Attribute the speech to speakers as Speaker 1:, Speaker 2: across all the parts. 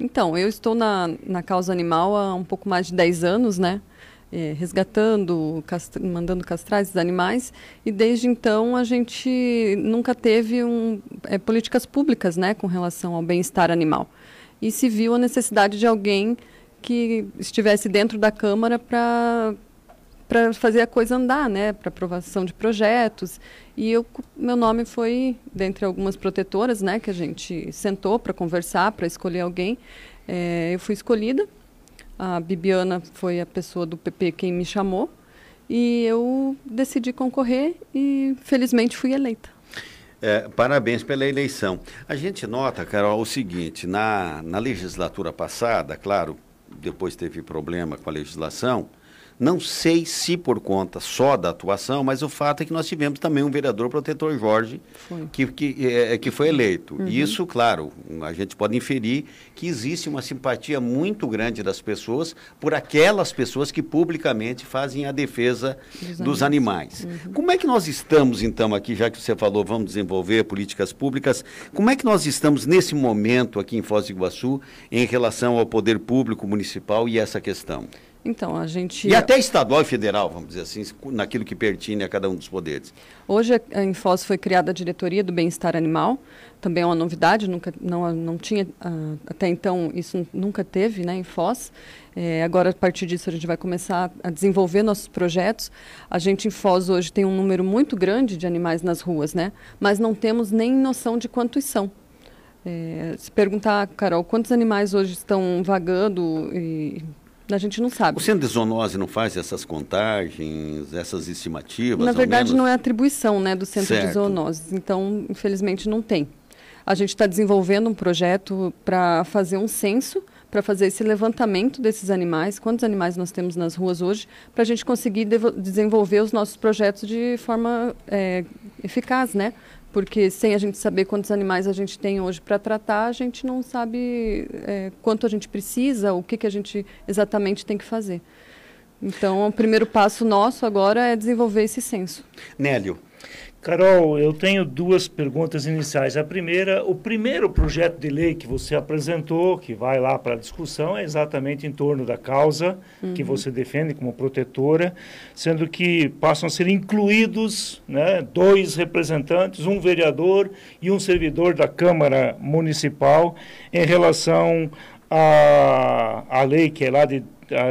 Speaker 1: Então, eu estou na, na causa animal há um pouco mais de 10 anos, né? É, resgatando, mandando castrar esses animais, e desde então a gente nunca teve um, é, políticas públicas né, com relação ao bem-estar animal. E se viu a necessidade de alguém que estivesse dentro da Câmara para para fazer a coisa andar, né, para aprovação de projetos. E eu, meu nome foi dentre algumas protetoras, né, que a gente sentou para conversar, para escolher alguém. É, eu fui escolhida. A Bibiana foi a pessoa do PP quem me chamou e eu decidi concorrer e felizmente fui eleita.
Speaker 2: É, parabéns pela eleição. A gente nota, Carol, o seguinte: na, na legislatura passada, claro, depois teve problema com a legislação, não sei se por conta só da atuação, mas o fato é que nós tivemos também um vereador protetor Jorge foi. Que, que, é, que foi eleito. Uhum. Isso, claro, a gente pode inferir que existe uma simpatia muito grande das pessoas por aquelas pessoas que publicamente fazem a defesa dos, dos animais. Uhum. Como é que nós estamos, então, aqui, já que você falou, vamos desenvolver políticas públicas, como é que nós estamos nesse momento aqui em Foz do Iguaçu em relação ao poder público municipal e essa questão?
Speaker 1: Então, a gente.
Speaker 2: E até estadual e federal, vamos dizer assim, naquilo que pertine a cada um dos poderes.
Speaker 1: Hoje, em Foz foi criada a diretoria do bem-estar animal, também é uma novidade, nunca, não, não tinha, uh, até então, isso nunca teve né, em Foz. É, agora, a partir disso, a gente vai começar a desenvolver nossos projetos. A gente em Foz hoje tem um número muito grande de animais nas ruas, né? mas não temos nem noção de quantos são. É, se perguntar, Carol, quantos animais hoje estão vagando e a gente não sabe.
Speaker 2: O Centro de Zoonose não faz essas contagens, essas estimativas?
Speaker 1: Na verdade, não é atribuição né, do Centro certo. de Zoonose. Então, infelizmente, não tem. A gente está desenvolvendo um projeto para fazer um censo, para fazer esse levantamento desses animais, quantos animais nós temos nas ruas hoje, para a gente conseguir desenvolver os nossos projetos de forma é, eficaz, né? Porque sem a gente saber quantos animais a gente tem hoje para tratar, a gente não sabe é, quanto a gente precisa, o que, que a gente exatamente tem que fazer. Então, o primeiro passo nosso agora é desenvolver esse censo.
Speaker 2: Nélio,
Speaker 3: Carol, eu tenho duas perguntas iniciais. A primeira, o primeiro projeto de lei que você apresentou, que vai lá para a discussão, é exatamente em torno da causa uhum. que você defende como protetora, sendo que passam a ser incluídos né, dois representantes, um vereador e um servidor da Câmara Municipal, em relação à, à lei que é lá de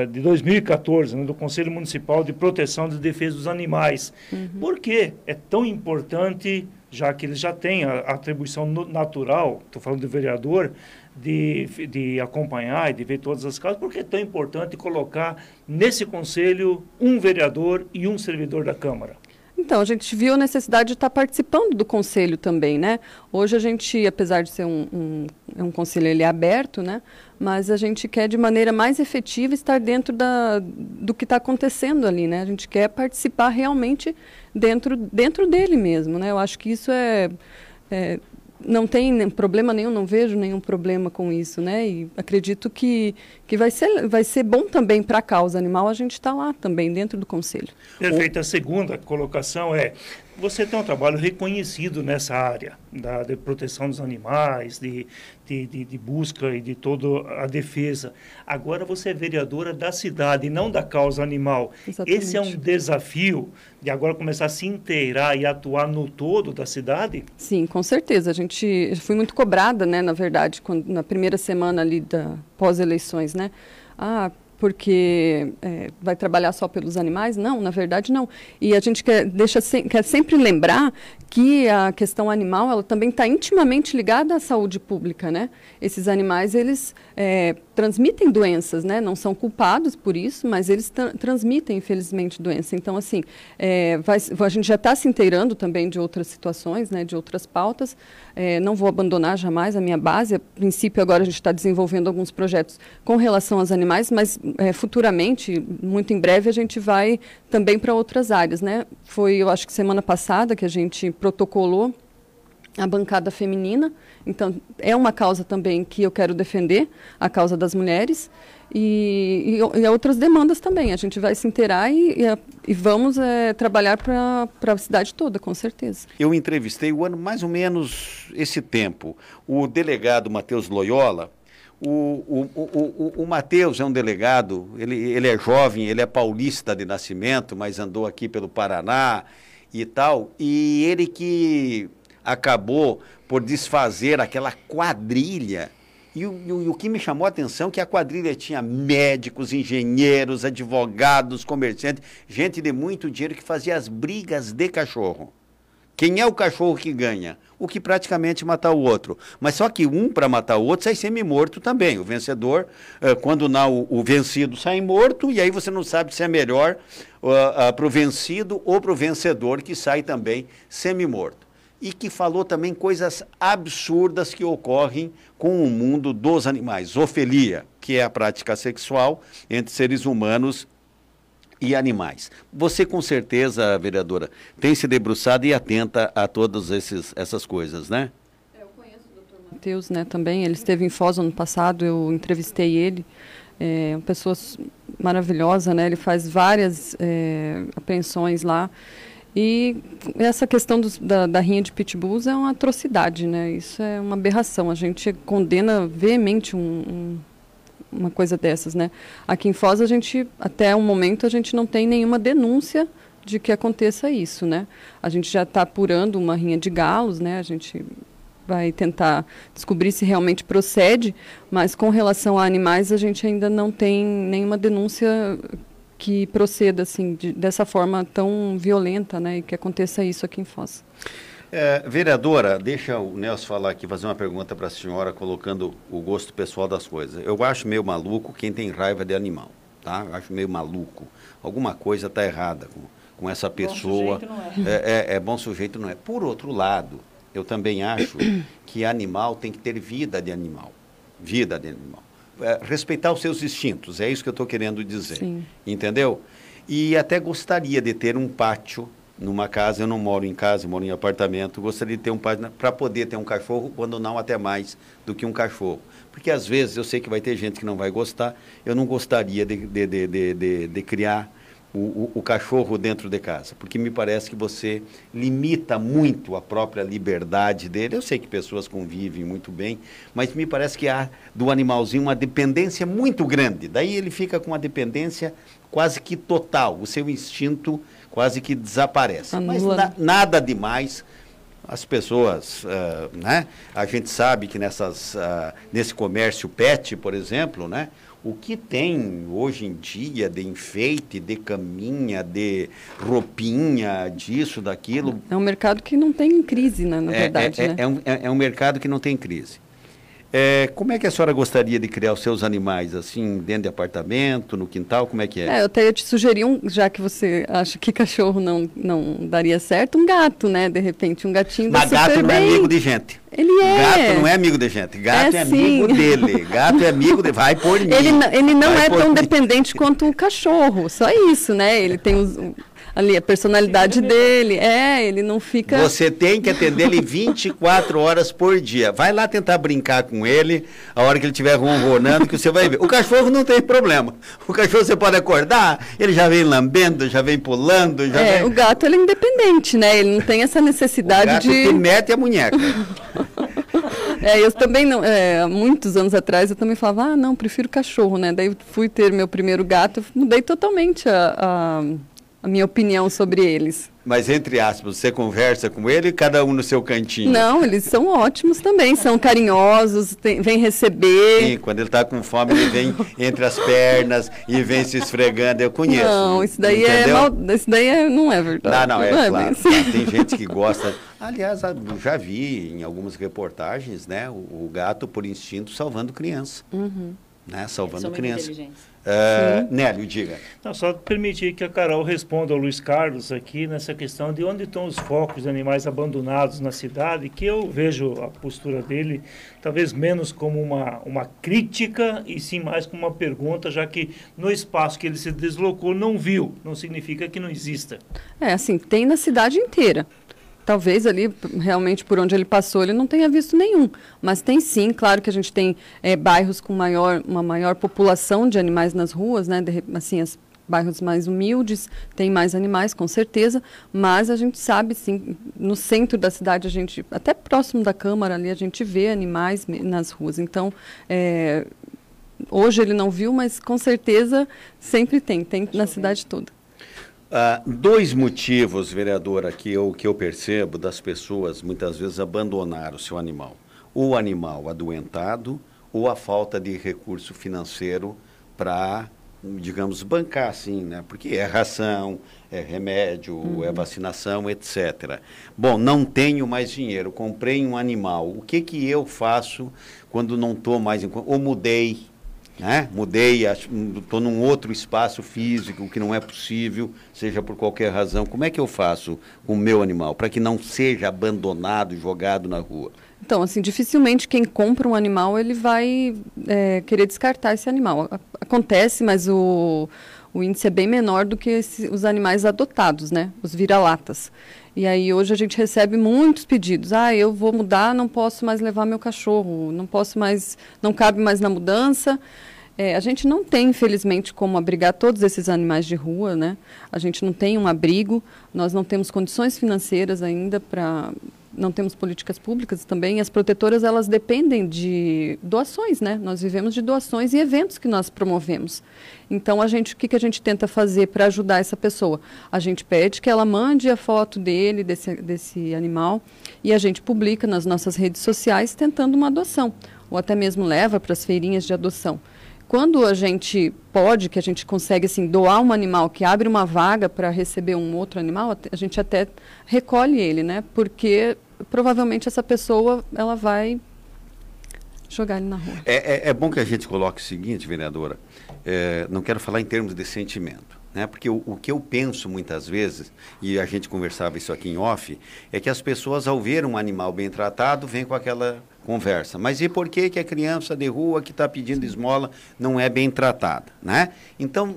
Speaker 3: de 2014, né, do Conselho Municipal de Proteção e Defesa dos Animais. Uhum. Por que é tão importante, já que eles já têm a, a atribuição natural, estou falando do vereador, de, de acompanhar e de ver todas as causas, por que é tão importante colocar nesse conselho um vereador e um servidor da Câmara?
Speaker 1: Então, a gente viu a necessidade de estar participando do conselho também, né? Hoje a gente, apesar de ser um, um, é um conselho ele é aberto, né? Mas a gente quer de maneira mais efetiva estar dentro da, do que está acontecendo ali, né? A gente quer participar realmente dentro, dentro dele mesmo, né? Eu acho que isso é, é não tem problema nenhum, não vejo nenhum problema com isso, né? E acredito que, que vai, ser, vai ser bom também para a causa animal a gente estar tá lá também dentro do conselho.
Speaker 3: Perfeito. A segunda colocação é você tem um trabalho reconhecido nessa área da de proteção dos animais, de, de, de, de, busca e de toda a defesa. Agora você é vereadora da cidade e não da causa animal. Exatamente. Esse é um desafio de agora começar a se inteirar e atuar no todo da cidade?
Speaker 1: Sim, com certeza. A gente foi muito cobrada, né, na verdade, quando, na primeira semana ali da pós-eleições, né? Ah, porque é, vai trabalhar só pelos animais? Não, na verdade não. E a gente quer, deixa, quer sempre lembrar que a questão animal ela também está intimamente ligada à saúde pública, né? Esses animais eles é, transmitem doenças, né? Não são culpados por isso, mas eles transmitem infelizmente doença. Então assim, é, vai, a gente já está se inteirando também de outras situações, né? De outras pautas. É, não vou abandonar jamais a minha base. A princípio agora a gente está desenvolvendo alguns projetos com relação aos animais, mas é, futuramente, muito em breve, a gente vai também para outras áreas, né? Foi, eu acho que semana passada que a gente protocolou a bancada feminina. Então, é uma causa também que eu quero defender, a causa das mulheres. E, e, e outras demandas também. A gente vai se inteirar e, e, e vamos é, trabalhar para a cidade toda, com certeza.
Speaker 2: Eu entrevistei o ano mais ou menos esse tempo o delegado Matheus Loyola, O, o, o, o, Matheus é um delegado, ele, ele é jovem, ele é paulista de nascimento, mas andou aqui pelo Paraná e tal, e ele que acabou por desfazer aquela quadrilha. E o, e o, que me chamou a atenção é que a quadrilha tinha médicos, engenheiros, advogados, comerciantes, gente de muito dinheiro que fazia as brigas de cachorro. Quem é o cachorro que ganha? O que praticamente matar o outro. Mas só que um para matar o outro sai semi-morto também. O vencedor, eh, quando não, o, vencido sai morto, e aí você não sabe se é melhor uh, uh, para o vencido ou para o vencedor, que sai também semi-morto. E que falou também coisas absurdas que ocorrem com o mundo dos animais. Ofelia, que é a prática sexual entre seres humanos e animais. Você, com certeza, vereadora, tem se debruçado e atenta a todas essas coisas, né?
Speaker 1: É, eu conheço o doutor Matheus, né, também. Ele esteve em Foz ano passado, eu entrevistei ele. É uma pessoa maravilhosa, né? Ele faz várias é, apreensões lá. E essa questão dos, da, da rinha de pitbulls é uma atrocidade, né? Isso é uma aberração. A gente condena veemente um, um uma coisa dessas, né? Aqui em Foz a gente, até o momento, a gente não tem nenhuma denúncia de que aconteça isso, né? A gente já está apurando uma rinha de galos, né? A gente vai tentar descobrir se realmente procede, mas com relação a animais a gente ainda não tem nenhuma denúncia que proceda assim de, dessa forma tão violenta, né? E que aconteça isso aqui em Foz.
Speaker 2: É, vereadora, deixa o Nelson falar aqui, fazer uma pergunta para a senhora, colocando o gosto pessoal das coisas. Eu acho meio maluco quem tem raiva de animal, tá? Eu acho meio maluco. Alguma coisa está errada com, com essa pessoa. Bom sujeito não é. É, é. é bom sujeito, não é. Por outro lado, eu também acho que animal tem que ter vida de animal. Vida de animal. É, respeitar os seus instintos, é isso que eu estou querendo dizer. Sim. Entendeu? E até gostaria de ter um pátio numa casa, eu não moro em casa, eu moro em apartamento, gostaria de ter um para poder ter um cachorro, quando não até mais do que um cachorro. Porque às vezes eu sei que vai ter gente que não vai gostar, eu não gostaria de, de, de, de, de criar o, o, o, cachorro dentro de casa, porque me parece que você limita muito a própria liberdade dele. Eu sei que pessoas convivem muito bem, mas me parece que há do animalzinho uma dependência muito grande. Daí ele fica com uma dependência quase que total. O seu instinto quase que desaparece. Anula. Mas na, nada demais. As pessoas, uh, né? A gente sabe que nessas, uh, nesse comércio pet, por exemplo, né? O que tem hoje em dia de enfeite, de caminha, de roupinha, disso, daquilo.
Speaker 1: É um mercado que não tem crise, né, na
Speaker 2: é,
Speaker 1: verdade.
Speaker 2: É,
Speaker 1: né?
Speaker 2: é, um, é, é um mercado que não tem crise. É, como é que a senhora gostaria de criar os seus animais, assim, dentro de apartamento, no quintal, como é que é?
Speaker 1: é eu até ia te sugerir, um, já que você acha que cachorro não, não daria certo, um gato, né? De repente, um gatinho
Speaker 2: Mas gato não é amigo de gente.
Speaker 1: Ele é.
Speaker 2: Gato não é amigo de gente, gato é, é amigo dele. Gato é amigo de... Vai por mim.
Speaker 1: Ele, ele não é tão mim. dependente quanto o cachorro, só isso, né? Ele tem os ali a personalidade dele. É, ele não fica.
Speaker 2: Você tem que atender ele 24 horas por dia. Vai lá tentar brincar com ele, a hora que ele estiver ronronando, que você vai ver. O cachorro não tem problema. O cachorro você pode acordar, ele já vem lambendo, já vem pulando. Já
Speaker 1: é,
Speaker 2: vem...
Speaker 1: o gato ele é independente, né? Ele não tem essa necessidade o gato de.
Speaker 2: Que mete a munheca.
Speaker 1: É, eu também não, é, muitos anos atrás eu também falava, ah, não, prefiro cachorro, né? Daí fui ter meu primeiro gato, mudei totalmente a, a a minha opinião sobre eles.
Speaker 2: Mas, entre aspas, você conversa com ele cada um no seu cantinho?
Speaker 1: Não, eles são ótimos também, são carinhosos, tem, vem receber.
Speaker 2: Sim, quando ele está com fome, ele vem entre as pernas e vem se esfregando, eu conheço.
Speaker 1: Não, isso daí, é mal, isso daí é, não é verdade.
Speaker 2: Não, não, é, não é claro. Assim. Tem gente que gosta. Aliás, já vi em algumas reportagens, né, o, o gato, por instinto, salvando criança. Uhum. Né, salvando criança. Uh, Nélio, diga.
Speaker 3: Não, só permitir que a Carol responda ao Luiz Carlos aqui nessa questão de onde estão os focos de animais abandonados na cidade, que eu vejo a postura dele talvez menos como uma, uma crítica e sim mais como uma pergunta, já que no espaço que ele se deslocou não viu, não significa que não exista.
Speaker 1: É, assim, tem na cidade inteira. Talvez ali, realmente, por onde ele passou, ele não tenha visto nenhum. Mas tem sim, claro que a gente tem é, bairros com maior, uma maior população de animais nas ruas, né? De, assim, as bairros mais humildes tem mais animais, com certeza, mas a gente sabe, sim, no centro da cidade, a gente, até próximo da Câmara ali, a gente vê animais nas ruas. Então, é, hoje ele não viu, mas com certeza sempre tem, tem na cidade toda.
Speaker 2: Uh, dois motivos, vereadora, que eu, que eu percebo das pessoas muitas vezes abandonar o seu animal. O animal adoentado ou a falta de recurso financeiro para, digamos, bancar, assim, né? Porque é ração, é remédio, uhum. é vacinação, etc. Bom, não tenho mais dinheiro, comprei um animal. O que, que eu faço quando não estou mais em... Ou mudei, né? Mudei, estou num outro espaço físico que não é possível, seja por qualquer razão. Como é que eu faço com o meu animal para que não seja abandonado, jogado na rua?
Speaker 1: Então, assim, dificilmente quem compra um animal ele vai é, querer descartar esse animal. Acontece, mas o, o índice é bem menor do que esse, os animais adotados, né? Os vira-latas. E aí hoje a gente recebe muitos pedidos. Ah, eu vou mudar, não posso mais levar meu cachorro, não posso mais, não cabe mais na mudança. É, a gente não tem, infelizmente, como abrigar todos esses animais de rua, né? A gente não tem um abrigo, nós não temos condições financeiras ainda para não temos políticas públicas também. As protetoras elas dependem de doações, né? Nós vivemos de doações e eventos que nós promovemos. Então a gente, o que, que a gente tenta fazer para ajudar essa pessoa? A gente pede que ela mande a foto dele, desse, desse animal, e a gente publica nas nossas redes sociais tentando uma adoção, ou até mesmo leva para as feirinhas de adoção. Quando a gente pode, que a gente consegue assim doar um animal que abre uma vaga para receber um outro animal, a gente até recolhe ele, né? Porque provavelmente essa pessoa ela vai jogar ele na rua.
Speaker 2: É, é, é bom que a gente coloque o seguinte, vereadora. É, não quero falar em termos de sentimento. Né? Porque o, o, que eu penso muitas vezes, e a gente conversava isso aqui em off, é que as pessoas, ao ver um animal bem tratado, vêm com aquela conversa. Mas e por que, que a criança de rua que está pedindo esmola não é bem tratada? Né? Então,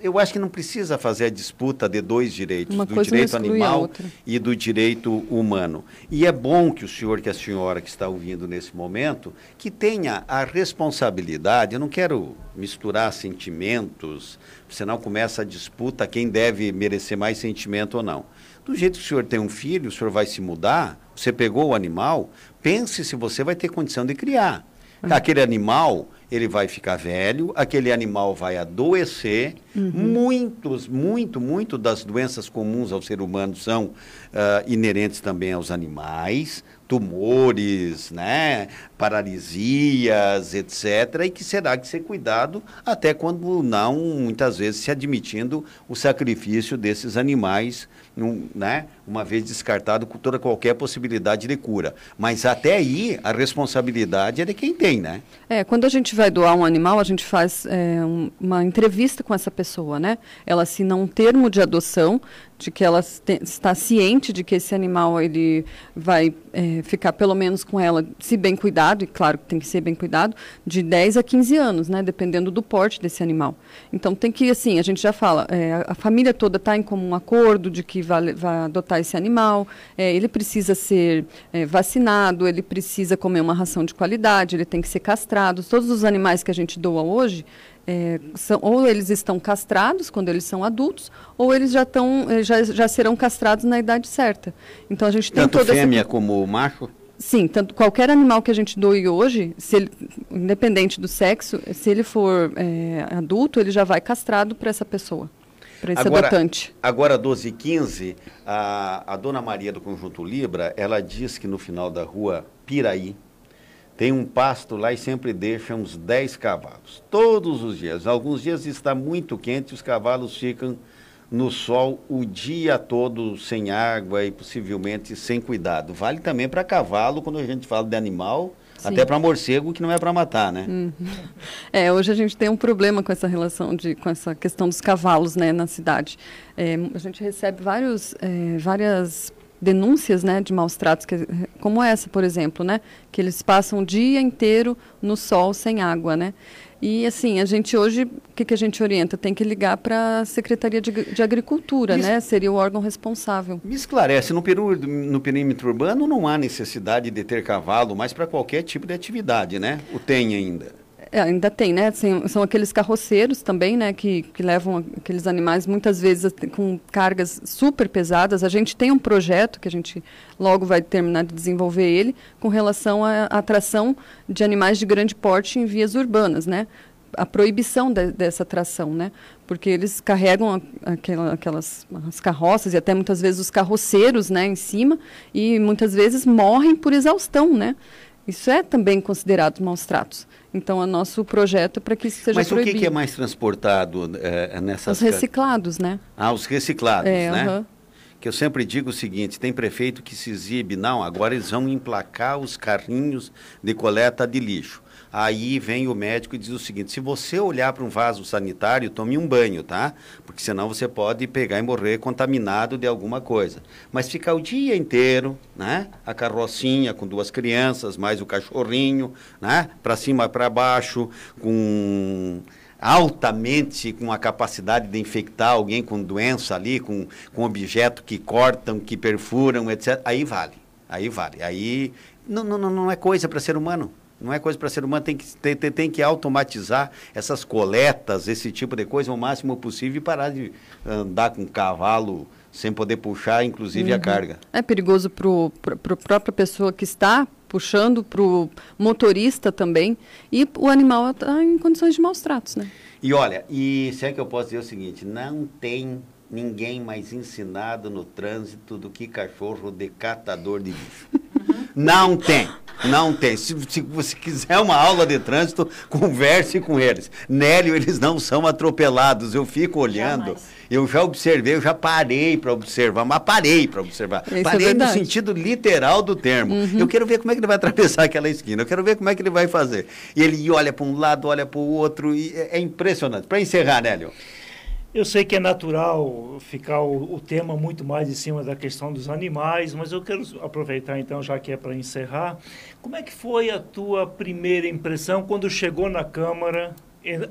Speaker 2: eu acho que não precisa fazer a disputa de dois direitos, Uma do direito animal e do direito humano. E é bom que o senhor, que a senhora que está ouvindo nesse momento, que tenha a responsabilidade, eu não quero misturar sentimentos, senão começa a disputa quem deve merecer mais sentimento ou não. Do jeito que o senhor tem um filho, o senhor vai se mudar, você pegou o animal, pense se você vai ter condição de criar. Uhum. Aquele animal, ele vai ficar velho, aquele animal vai adoecer. Uhum. Muitos, muito, muito das doenças comuns ao ser humano são uh, inerentes também aos animais, tumores, né, paralisias, etc., e que será que ser cuidado até quando não, muitas vezes, se admitindo o sacrifício desses animais num, né, uma vez descartado toda qualquer possibilidade de cura. Mas até aí a responsabilidade é de quem tem, né?
Speaker 1: É, quando a gente vai doar um animal, a gente faz é, um, uma entrevista com essa pessoa, né? Ela assina um termo de adoção de que ela está ciente de que esse animal ele vai é, ficar pelo menos com ela, se bem cuidado, e claro que tem que ser bem cuidado, de 10 a 15 anos, né, dependendo do porte desse animal. Então tem que, assim, a gente já fala, é, a família toda está em comum acordo de que vai, vai adotar esse animal, é, ele precisa ser é, vacinado, ele precisa comer uma ração de qualidade, ele tem que ser castrado. Todos os animais que a gente doa hoje, é, são, ou eles estão castrados quando eles são adultos, ou eles já, estão, eh, já, já serão castrados na idade certa. Então a gente tem
Speaker 2: Tanto fêmea essa... como macho?
Speaker 1: Sim, tanto qualquer animal que a gente doe hoje, se ele, independente do sexo, se ele for é, adulto, ele já vai castrado para essa pessoa, para esse agora, adotante.
Speaker 2: Agora, 12 e 15, a, a dona Maria do Conjunto Libra, ela diz que no final da rua Piraí, tem um pasto lá e sempre deixa uns 10 cavalos. Todos os dias. Alguns dias está muito quente, os cavalos ficam no sol o dia todo sem água e possivelmente sem cuidado. Vale também para cavalo, quando a gente fala de animal, Sim. até para morcego, que não é para matar, né? Uhum.
Speaker 1: É, hoje a gente tem um problema com essa relação, de, com essa questão dos cavalos né, na cidade. É, a gente recebe vários, é, várias denúncias né, de maus tratos, que, como essa, por exemplo, né, que eles passam o dia inteiro no sol sem água. Né? E assim, a gente hoje, o que, que a gente orienta? Tem que ligar para a Secretaria de, de Agricultura, né? Seria o órgão responsável.
Speaker 2: Me esclarece, no, peru, no perímetro urbano não há necessidade de ter cavalo, mas para qualquer tipo de atividade, né? O tem ainda.
Speaker 1: É, ainda tem, né? São, são aqueles carroceiros também, né? Que, que levam aqueles animais muitas vezes com cargas super pesadas. A gente tem um projeto que a gente logo vai terminar de desenvolver ele com relação à atração de animais de grande porte em vias urbanas, né? a proibição de, dessa tração, né? Porque eles carregam aquela, aquelas as carroças e até muitas vezes os carroceiros, né, em cima e muitas vezes morrem por exaustão, né? Isso é também considerado maus tratos. Então, é nosso projeto é para que isso seja
Speaker 2: Mas
Speaker 1: proibido.
Speaker 2: Mas o que, é mais transportado é, nessas...
Speaker 1: Os reciclados, né?
Speaker 2: Ah, os reciclados,
Speaker 1: é,
Speaker 2: né?
Speaker 1: Uh -huh.
Speaker 2: Que eu sempre digo o seguinte, tem prefeito que se exibe, não, agora eles vão emplacar os carrinhos de coleta de lixo. Aí vem o médico e diz o seguinte: se você olhar para um vaso sanitário, tome um banho, tá? Porque senão você pode pegar e morrer contaminado de alguma coisa. Mas ficar o dia inteiro, né? A carrocinha com duas crianças, mais o cachorrinho, né? Para cima, para baixo, com altamente com a capacidade de infectar alguém com doença ali, com, com objeto que cortam, que perfuram, etc. Aí vale. Aí vale. Aí não, não, não é coisa para ser humano. Não é coisa para ser humano, tem que, tem, tem, que automatizar essas coletas, esse tipo de coisa o máximo possível e parar de andar com cavalo sem poder puxar, inclusive, uhum. a carga.
Speaker 1: É perigoso para a própria pessoa que está puxando, para o motorista também, e o animal está em condições de maus tratos, né?
Speaker 2: E olha, e se é que eu posso dizer o seguinte, não tem ninguém mais ensinado no trânsito do que cachorro decatador de lixo. Não tem. Não tem. Se, se, você quiser uma aula de trânsito, converse com eles. Nélio, eles não são atropelados. Eu fico olhando. Jamais. Eu já observei, eu já parei para observar, mas parei para observar. Isso é parei é no sentido literal do termo. Uhum. Eu quero ver como é que ele vai atravessar aquela esquina. Eu quero ver como é que ele vai fazer. E ele olha para um lado, olha para o outro. E é, é impressionante. Para encerrar, Nélio.
Speaker 3: Eu sei que é natural ficar o, o, tema muito mais em cima da questão dos animais, mas eu quero aproveitar então, já que é para encerrar, como é que foi a tua primeira impressão quando chegou na Câmara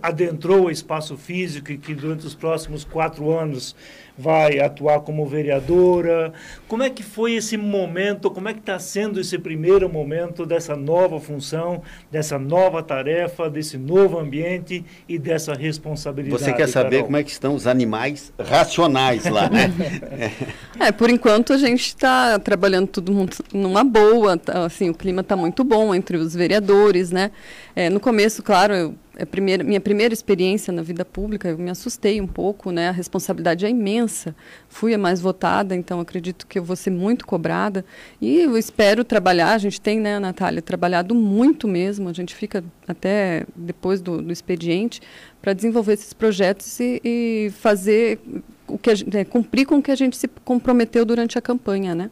Speaker 3: adentrou o espaço físico e que durante os próximos quatro anos vai atuar como vereadora. Como é que foi esse momento? Como é que está sendo esse primeiro momento dessa nova função, dessa nova tarefa, desse novo ambiente e dessa responsabilidade?
Speaker 2: Você quer saber
Speaker 3: Carol?
Speaker 2: como é que estão os animais racionais lá, né?
Speaker 1: é, por enquanto a gente está trabalhando tudo numa boa, tá, assim, o clima está muito bom entre os vereadores, né? É, no começo, claro, eu é primeira, minha primeira experiência na vida pública, eu me assustei um pouco, né? A responsabilidade é imensa. Fui a mais votada, então acredito que eu vou ser muito cobrada. E eu espero trabalhar, a gente tem, né, Natália, trabalhado muito mesmo, a gente fica até depois do, do expediente para desenvolver esses projetos e, e fazer o que a, é, cumprir com o que a gente se comprometeu durante a campanha, né?